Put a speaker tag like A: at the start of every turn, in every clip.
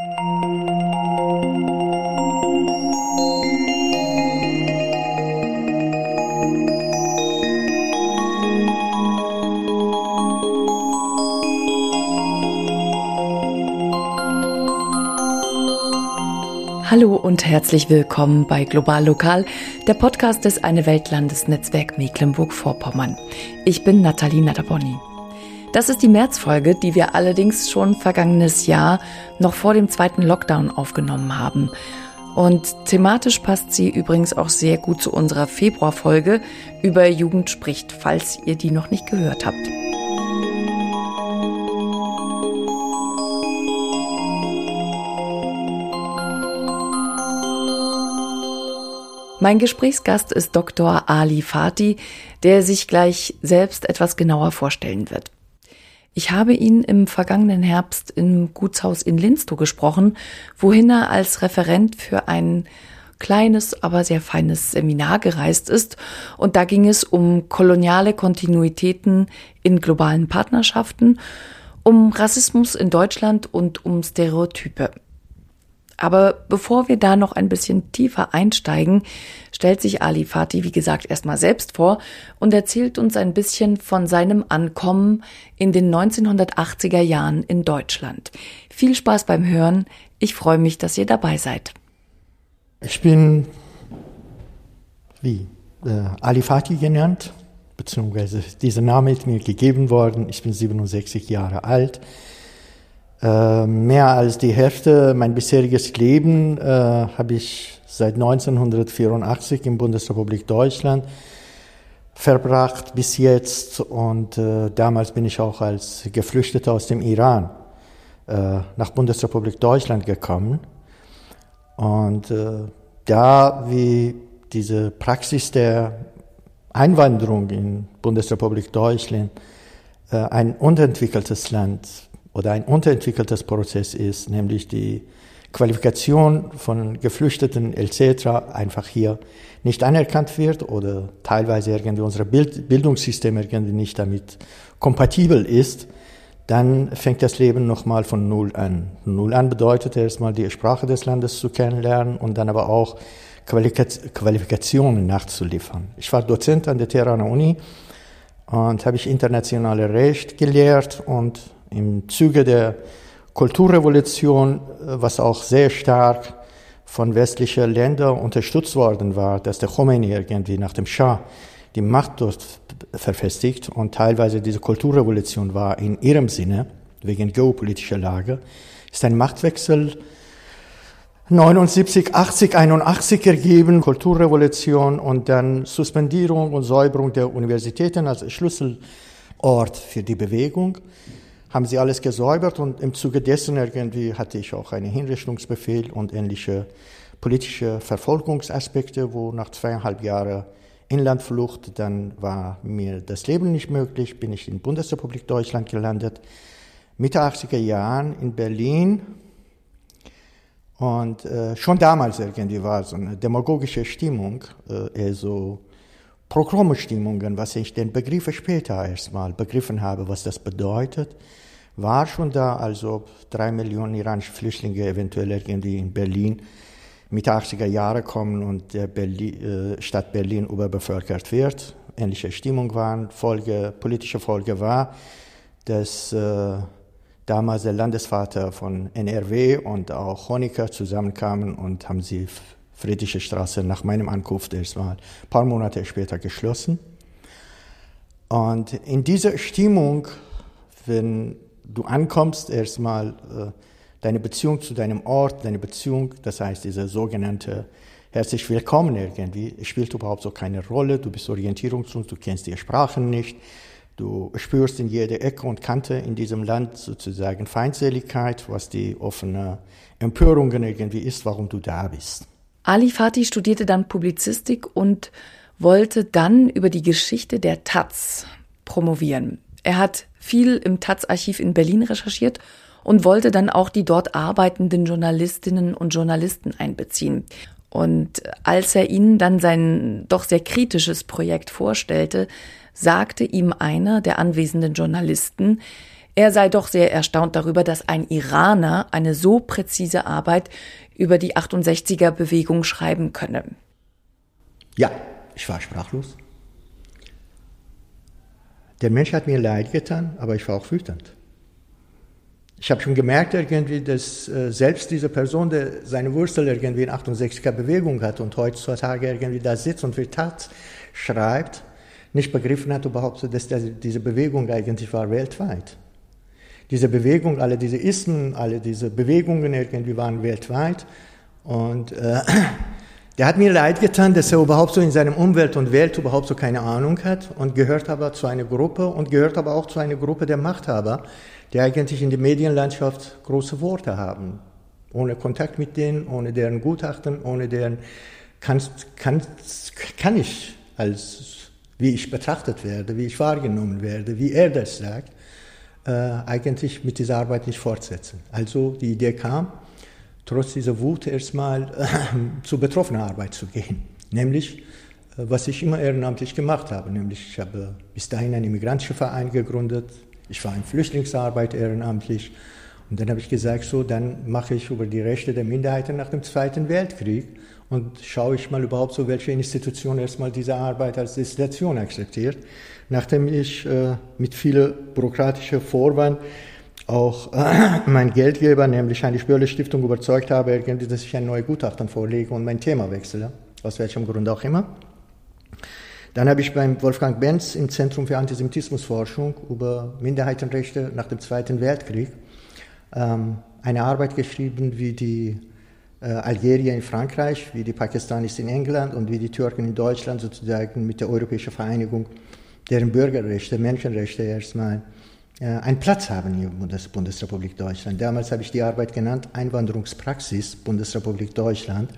A: Hallo und herzlich willkommen bei Global Lokal, der Podcast des Eine Welt Landesnetzwerk Mecklenburg-Vorpommern. Ich bin Nathalie Nataboni. Das ist die Märzfolge, die wir allerdings schon vergangenes Jahr noch vor dem zweiten Lockdown aufgenommen haben. Und thematisch passt sie übrigens auch sehr gut zu unserer Februarfolge über Jugend spricht, falls ihr die noch nicht gehört habt. Mein Gesprächsgast ist Dr. Ali Fati, der sich gleich selbst etwas genauer vorstellen wird. Ich habe ihn im vergangenen Herbst im Gutshaus in Linstow gesprochen, wohin er als Referent für ein kleines, aber sehr feines Seminar gereist ist. Und da ging es um koloniale Kontinuitäten in globalen Partnerschaften, um Rassismus in Deutschland und um Stereotype. Aber bevor wir da noch ein bisschen tiefer einsteigen, stellt sich Ali Fatih, wie gesagt, erstmal selbst vor und erzählt uns ein bisschen von seinem Ankommen in den 1980er Jahren in Deutschland. Viel Spaß beim Hören. Ich freue mich, dass ihr dabei seid.
B: Ich bin wie äh, Ali Fatih genannt, beziehungsweise dieser Name ist mir gegeben worden. Ich bin 67 Jahre alt. Äh, mehr als die Hälfte mein bisheriges Leben äh, habe ich seit 1984 in Bundesrepublik Deutschland verbracht bis jetzt und äh, damals bin ich auch als Geflüchteter aus dem Iran äh, nach Bundesrepublik Deutschland gekommen. Und äh, da wie diese Praxis der Einwanderung in Bundesrepublik Deutschland äh, ein unterentwickeltes Land oder ein unterentwickeltes Prozess ist, nämlich die Qualifikation von Geflüchteten etc. einfach hier nicht anerkannt wird oder teilweise irgendwie unser Bild Bildungssystem irgendwie nicht damit kompatibel ist, dann fängt das Leben nochmal von Null an. Null an bedeutet erstmal die Sprache des Landes zu kennenlernen und dann aber auch Qualifikationen nachzuliefern. Ich war Dozent an der Tehraner Uni und habe ich internationale Recht gelehrt und im Zuge der Kulturrevolution, äh, was auch sehr stark von westlichen Ländern unterstützt worden war, dass der Khomeini irgendwie nach dem Schah die Macht dort verfestigt und teilweise diese Kulturrevolution war in ihrem Sinne, wegen geopolitischer Lage, ist ein Machtwechsel 79, 80, 81 ergeben, Kulturrevolution und dann Suspendierung und Säuberung der Universitäten als Schlüsselort für die Bewegung haben sie alles gesäubert und im Zuge dessen irgendwie hatte ich auch einen Hinrichtungsbefehl und ähnliche politische Verfolgungsaspekte, wo nach zweieinhalb Jahren Inlandflucht, dann war mir das Leben nicht möglich, bin ich in Bundesrepublik Deutschland gelandet, Mitte 80er Jahren in Berlin. Und äh, schon damals irgendwie war so eine demagogische Stimmung, äh, eher so Programmstimmungen, was ich den Begriff später erstmal begriffen habe, was das bedeutet, war schon da, also drei Millionen iranische Flüchtlinge eventuell irgendwie in Berlin Mitte 80er Jahre kommen und der Berlin, äh, Stadt Berlin überbevölkert wird. Ähnliche Stimmung waren. Folge, politische Folge war, dass äh, damals der Landesvater von NRW und auch Honecker zusammenkamen und haben sie Friedrichsche Straße nach meinem Ankunft erstmal ein paar Monate später geschlossen. Und in dieser Stimmung, wenn du ankommst, erstmal äh, deine Beziehung zu deinem Ort, deine Beziehung, das heißt diese sogenannte herzlich willkommen irgendwie, spielt überhaupt so keine Rolle. Du bist orientierungslos, du kennst die Sprachen nicht. Du spürst in jeder Ecke und Kante in diesem Land sozusagen Feindseligkeit, was die offene Empörungen irgendwie ist, warum du da bist.
A: Ali Fatih studierte dann Publizistik und wollte dann über die Geschichte der Taz promovieren. Er hat viel im Taz-Archiv in Berlin recherchiert und wollte dann auch die dort arbeitenden Journalistinnen und Journalisten einbeziehen. Und als er ihnen dann sein doch sehr kritisches Projekt vorstellte, sagte ihm einer der anwesenden Journalisten, Er sei doch sehr erstaunt darüber, dass ein Iraner eine so präzise Arbeit über die 68er Bewegung schreiben könne.
B: Ja, ich war sprachlos. Der Mensch hat mir leid getan, aber ich war auch wütend. Ich habe schon gemerkt irgendwie, dass äh, selbst diese Person, der seine Wurzel irgendwie in 68er Bewegung hat und heutzutage irgendwie da sitzt und für Tat schreibt, nicht begriffen hat überhaupt, dass das, diese Bewegung eigentlich war weltweit. Diese Bewegung, alle diese Ismen, alle diese Bewegungen irgendwie waren weltweit und äh, der hat mir leid getan, dass er überhaupt so in seinem Umwelt und Welt überhaupt so keine Ahnung hat und gehört aber zu einer Gruppe und gehört aber auch zu einer Gruppe der Machthaber, die eigentlich in der Medienlandschaft große Worte haben. Ohne Kontakt mit denen, ohne deren Gutachten, ohne deren kann, kann, kann ich als, wie ich betrachtet werde, wie ich wahrgenommen werde, wie er das sagt, äh, eigentlich mit dieser Arbeit nicht fortsetzen. Also die Idee kam, trotz dieser Wut erstmal äh, zur betroffenen Arbeit zu gehen. Nämlich, äh, was ich immer ehrenamtlich gemacht habe. Nämlich, ich habe bis dahin einen immigrantischen Verein gegründet, ich war in Flüchtlingsarbeit ehrenamtlich. Und dann habe ich gesagt, so, dann mache ich über die Rechte der Minderheiten nach dem Zweiten Weltkrieg und schaue ich mal überhaupt so, welche Institution erstmal diese Arbeit als Destination akzeptiert. Nachdem ich äh, mit viel bürokratischer Vorwand auch äh, mein Geldgeber, nämlich eine Spürle Stiftung, überzeugt habe, dass ich ein neues Gutachten vorlege und mein Thema wechsle, aus welchem Grund auch immer. Dann habe ich beim Wolfgang Benz im Zentrum für Antisemitismusforschung über Minderheitenrechte nach dem Zweiten Weltkrieg ähm, eine Arbeit geschrieben, wie die Algerier in Frankreich, wie die Pakistanis in England und wie die Türken in Deutschland sozusagen mit der Europäischen Vereinigung deren Bürgerrechte, Menschenrechte erstmal äh, einen Platz haben in der Bundesrepublik Deutschland. Damals habe ich die Arbeit genannt Einwanderungspraxis Bundesrepublik Deutschland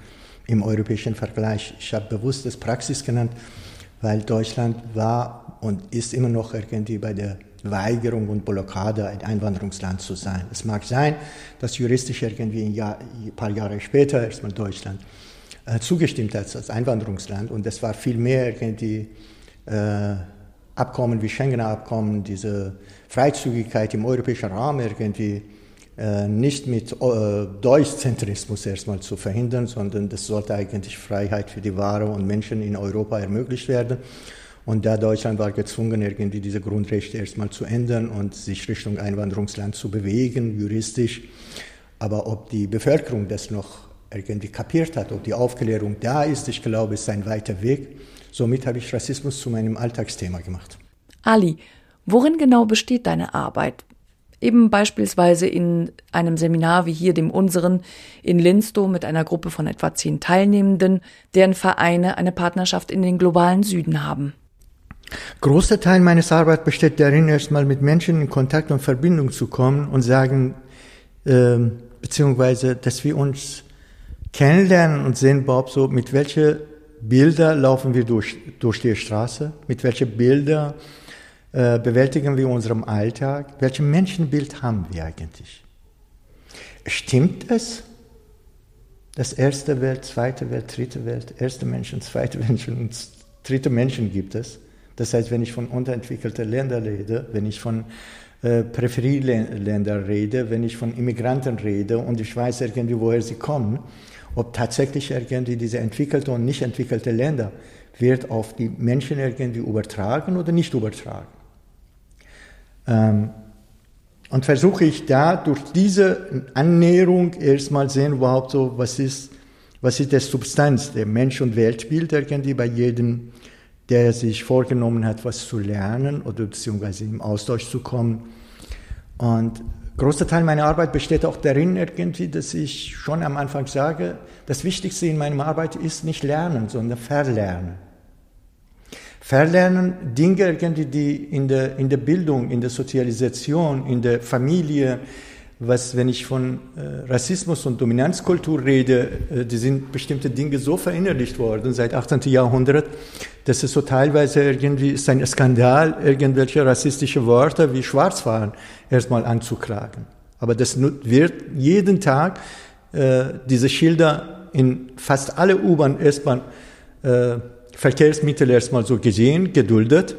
B: im europäischen Vergleich. Ich habe bewusst das Praxis genannt, weil Deutschland war und ist immer noch irgendwie bei der Weigerung und Blockade, ein Einwanderungsland zu sein. Es mag sein, dass juristisch irgendwie ein, Jahr, ein paar Jahre später erstmal Deutschland äh, zugestimmt hat als Einwanderungsland und es war viel mehr irgendwie äh, Abkommen wie Schengener Abkommen, diese Freizügigkeit im europäischen Rahmen irgendwie äh, nicht mit äh, Deutschzentrismus erstmal zu verhindern, sondern das sollte eigentlich Freiheit für die Ware und Menschen in Europa ermöglicht werden. Und da Deutschland war gezwungen, irgendwie diese Grundrechte erstmal zu ändern und sich Richtung Einwanderungsland zu bewegen, juristisch. Aber ob die Bevölkerung das noch irgendwie kapiert hat, ob die Aufklärung da ist, ich glaube, ist ein weiter Weg. Somit habe ich Rassismus zu meinem Alltagsthema gemacht.
A: Ali, worin genau besteht deine Arbeit? Eben beispielsweise in einem Seminar wie hier dem unseren in Linstow mit einer Gruppe von etwa zehn Teilnehmenden, deren Vereine eine Partnerschaft in den globalen Süden haben.
B: Großer Teil meines Arbeit besteht darin, erstmal mit Menschen in Kontakt und Verbindung zu kommen und sagen, äh, beziehungsweise, dass wir uns kennenlernen und sehen, Bob, so mit welchen Bilder laufen wir durch, durch die Straße, mit welchen Bilder äh, bewältigen wir unseren Alltag? Welches Menschenbild haben wir eigentlich? Stimmt es, dass erste Welt, zweite Welt, dritte Welt, erste Menschen, zweite Menschen und dritte Menschen gibt es? Das heißt, wenn ich von unterentwickelten Ländern rede, wenn ich von äh, Peripherieländern rede, wenn ich von Immigranten rede und ich weiß irgendwie, woher sie kommen, ob tatsächlich irgendwie diese entwickelte und nicht entwickelte Länder wird auf die Menschen irgendwie übertragen oder nicht übertragen. Ähm, und versuche ich da durch diese Annäherung erstmal sehen überhaupt so, was ist, was ist der Substanz, der Mensch- und Weltbild irgendwie bei jedem, der sich vorgenommen hat, was zu lernen oder beziehungsweise im Austausch zu kommen. Und großer Teil meiner Arbeit besteht auch darin irgendwie, dass ich schon am Anfang sage, das Wichtigste in meiner Arbeit ist nicht lernen, sondern verlernen. Verlernen Dinge irgendwie, die in der, in der Bildung, in der Sozialisation, in der Familie, was, wenn ich von äh, Rassismus und Dominanzkultur rede, äh, die sind bestimmte Dinge so verinnerlicht worden seit 18. Jahrhundert, dass es so teilweise irgendwie ist ein Skandal, irgendwelche rassistische Wörter wie Schwarzfahren erstmal anzuklagen. Aber das wird jeden Tag äh, diese Schilder in fast alle U-Bahn, S-Bahn äh, Verkehrsmittel erstmal so gesehen, geduldet.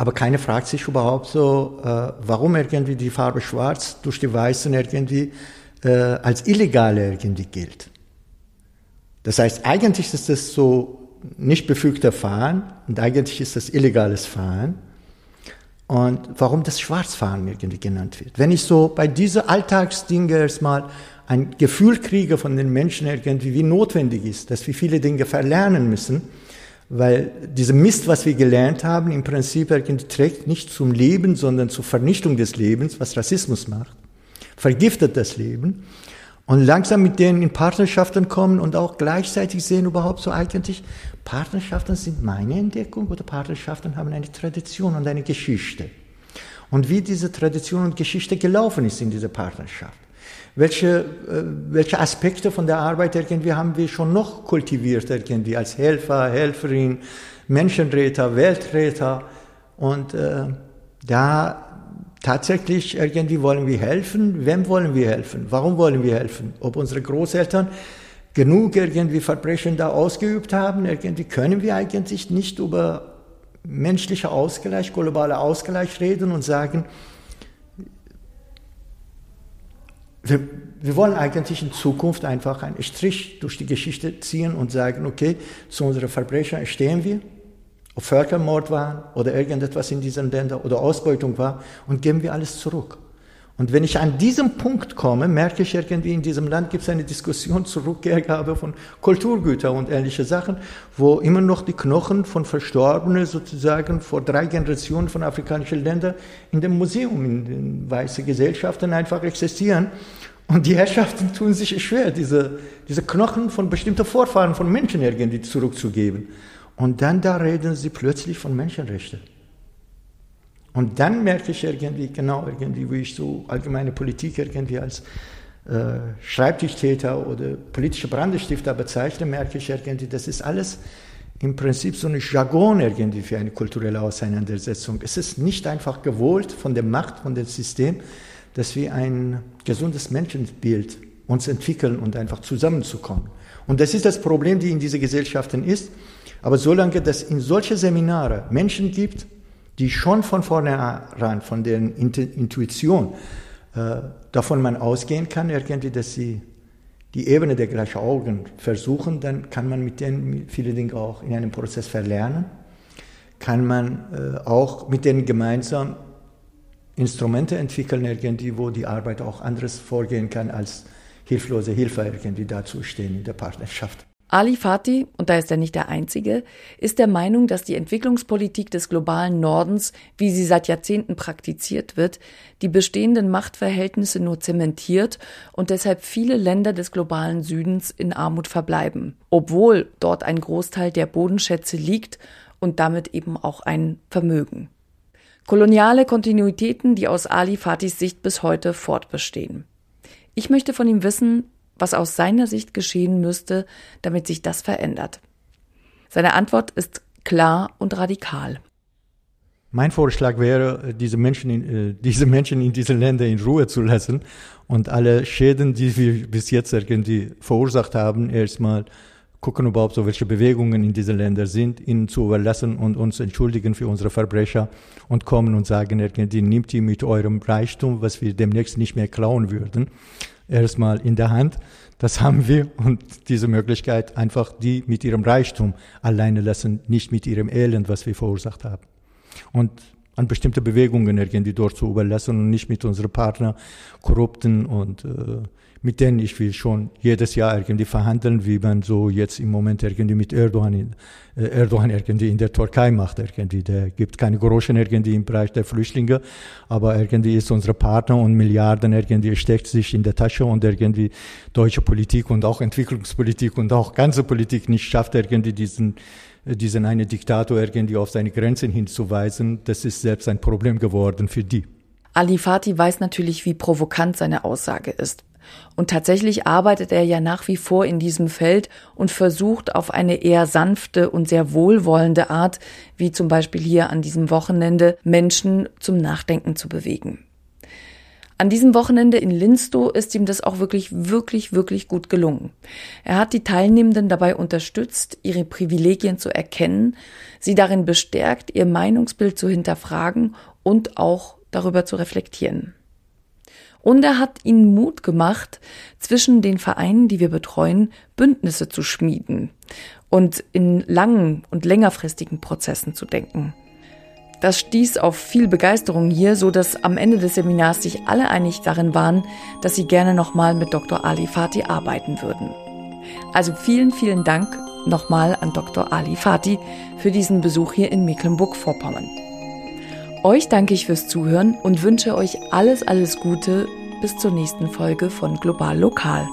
B: Aber keiner fragt sich überhaupt so, äh, warum irgendwie die Farbe Schwarz durch die Weißen irgendwie äh, als illegal irgendwie gilt. Das heißt, eigentlich ist das so nicht befügter Fahren und eigentlich ist das illegales Fahren. Und warum das Schwarzfahren irgendwie genannt wird. Wenn ich so bei diesen Alltagsdingen erstmal ein Gefühl kriege von den Menschen irgendwie, wie notwendig ist, dass wir viele Dinge verlernen müssen, weil dieser Mist, was wir gelernt haben, im Prinzip trägt nicht zum Leben, sondern zur Vernichtung des Lebens, was Rassismus macht, vergiftet das Leben und langsam mit denen in Partnerschaften kommen und auch gleichzeitig sehen überhaupt so eigentlich, Partnerschaften sind meine Entdeckung oder Partnerschaften haben eine Tradition und eine Geschichte. Und wie diese Tradition und Geschichte gelaufen ist in dieser Partnerschaft. Welche, äh, welche Aspekte von der Arbeit irgendwie haben wir schon noch kultiviert irgendwie als Helfer, Helferin, Menschenretter, Weltretter und äh, da tatsächlich irgendwie wollen wir helfen. Wem wollen wir helfen? Warum wollen wir helfen? Ob unsere Großeltern genug irgendwie Verbrechen da ausgeübt haben, irgendwie können wir eigentlich nicht über menschlicher Ausgleich, globaler Ausgleich reden und sagen, wir, wir wollen eigentlich in Zukunft einfach einen Strich durch die Geschichte ziehen und sagen, okay, zu unseren Verbrechern stehen wir ob Völkermord war oder irgendetwas in diesen Ländern oder Ausbeutung war und geben wir alles zurück. Und wenn ich an diesem Punkt komme, merke ich irgendwie, in diesem Land gibt es eine Diskussion zur Rückkehrgabe von Kulturgütern und ähnliche Sachen, wo immer noch die Knochen von Verstorbenen sozusagen vor drei Generationen von afrikanischen Ländern in dem Museum, in den weißen Gesellschaften einfach existieren. Und die Herrschaften tun sich schwer, diese, diese Knochen von bestimmten Vorfahren von Menschen irgendwie zurückzugeben. Und dann da reden sie plötzlich von Menschenrechten. Und dann merke ich irgendwie, genau irgendwie, wie ich so allgemeine Politik irgendwie als äh, Schreibtischtäter oder politische Brandestifter bezeichne, merke ich irgendwie, das ist alles im Prinzip so eine Jargon irgendwie für eine kulturelle Auseinandersetzung. Es ist nicht einfach gewollt von der Macht, von dem System, dass wir ein gesundes Menschenbild uns entwickeln und einfach zusammenzukommen. Und das ist das Problem, die in diesen Gesellschaften ist. Aber solange es in solche Seminare Menschen gibt, die schon von vornherein, von der Intuition, äh, davon man ausgehen kann, irgendwie, dass sie die Ebene der gleichen Augen versuchen, dann kann man mit denen viele Dinge auch in einem Prozess verlernen, kann man äh, auch mit denen gemeinsam Instrumente entwickeln, irgendwie, wo die Arbeit auch anderes vorgehen kann, als hilflose Hilfe irgendwie dazustehen in der Partnerschaft.
A: Ali Fatih, und da ist er nicht der Einzige, ist der Meinung, dass die Entwicklungspolitik des globalen Nordens, wie sie seit Jahrzehnten praktiziert wird, die bestehenden Machtverhältnisse nur zementiert und deshalb viele Länder des globalen Südens in Armut verbleiben, obwohl dort ein Großteil der Bodenschätze liegt und damit eben auch ein Vermögen. Koloniale Kontinuitäten, die aus Ali Fatihs Sicht bis heute fortbestehen. Ich möchte von ihm wissen, was aus seiner Sicht geschehen müsste, damit sich das verändert. Seine Antwort ist klar und radikal.
B: Mein Vorschlag wäre, diese Menschen, in, äh, diese Menschen in diesen Ländern in Ruhe zu lassen und alle Schäden, die wir bis jetzt irgendwie verursacht haben, erstmal gucken überhaupt so, welche Bewegungen in diesen Ländern sind, ihnen zu überlassen und uns entschuldigen für unsere Verbrecher und kommen und sagen, irgendwie, nimmt ihr mit eurem Reichtum, was wir demnächst nicht mehr klauen würden, erstmal in der Hand. Das haben wir und diese Möglichkeit einfach die mit ihrem Reichtum alleine lassen, nicht mit ihrem Elend, was wir verursacht haben. Und an bestimmte Bewegungen irgendwie dort zu überlassen und nicht mit unseren Partnern, Korrupten und äh, mit denen ich will schon jedes Jahr irgendwie verhandeln, wie man so jetzt im Moment irgendwie mit Erdogan, in, äh, Erdogan irgendwie in der Türkei macht irgendwie. Der gibt keine Groschen irgendwie im Bereich der Flüchtlinge, aber irgendwie ist unser Partner und Milliarden irgendwie steckt sich in der Tasche und irgendwie deutsche Politik und auch Entwicklungspolitik und auch ganze Politik nicht schafft irgendwie diesen diesen einen Diktator irgendwie auf seine Grenzen hinzuweisen, das ist selbst ein Problem geworden für die.
A: Ali Fatih weiß natürlich, wie provokant seine Aussage ist. Und tatsächlich arbeitet er ja nach wie vor in diesem Feld und versucht auf eine eher sanfte und sehr wohlwollende Art, wie zum Beispiel hier an diesem Wochenende, Menschen zum Nachdenken zu bewegen. An diesem Wochenende in Linstow ist ihm das auch wirklich, wirklich, wirklich gut gelungen. Er hat die Teilnehmenden dabei unterstützt, ihre Privilegien zu erkennen, sie darin bestärkt, ihr Meinungsbild zu hinterfragen und auch darüber zu reflektieren. Und er hat ihnen Mut gemacht, zwischen den Vereinen, die wir betreuen, Bündnisse zu schmieden und in langen und längerfristigen Prozessen zu denken. Das stieß auf viel Begeisterung hier, so dass am Ende des Seminars sich alle einig darin waren, dass sie gerne nochmal mit Dr. Ali Fati arbeiten würden. Also vielen, vielen Dank nochmal an Dr. Ali Fati für diesen Besuch hier in Mecklenburg-Vorpommern. Euch danke ich fürs Zuhören und wünsche euch alles, alles Gute bis zur nächsten Folge von Global Lokal.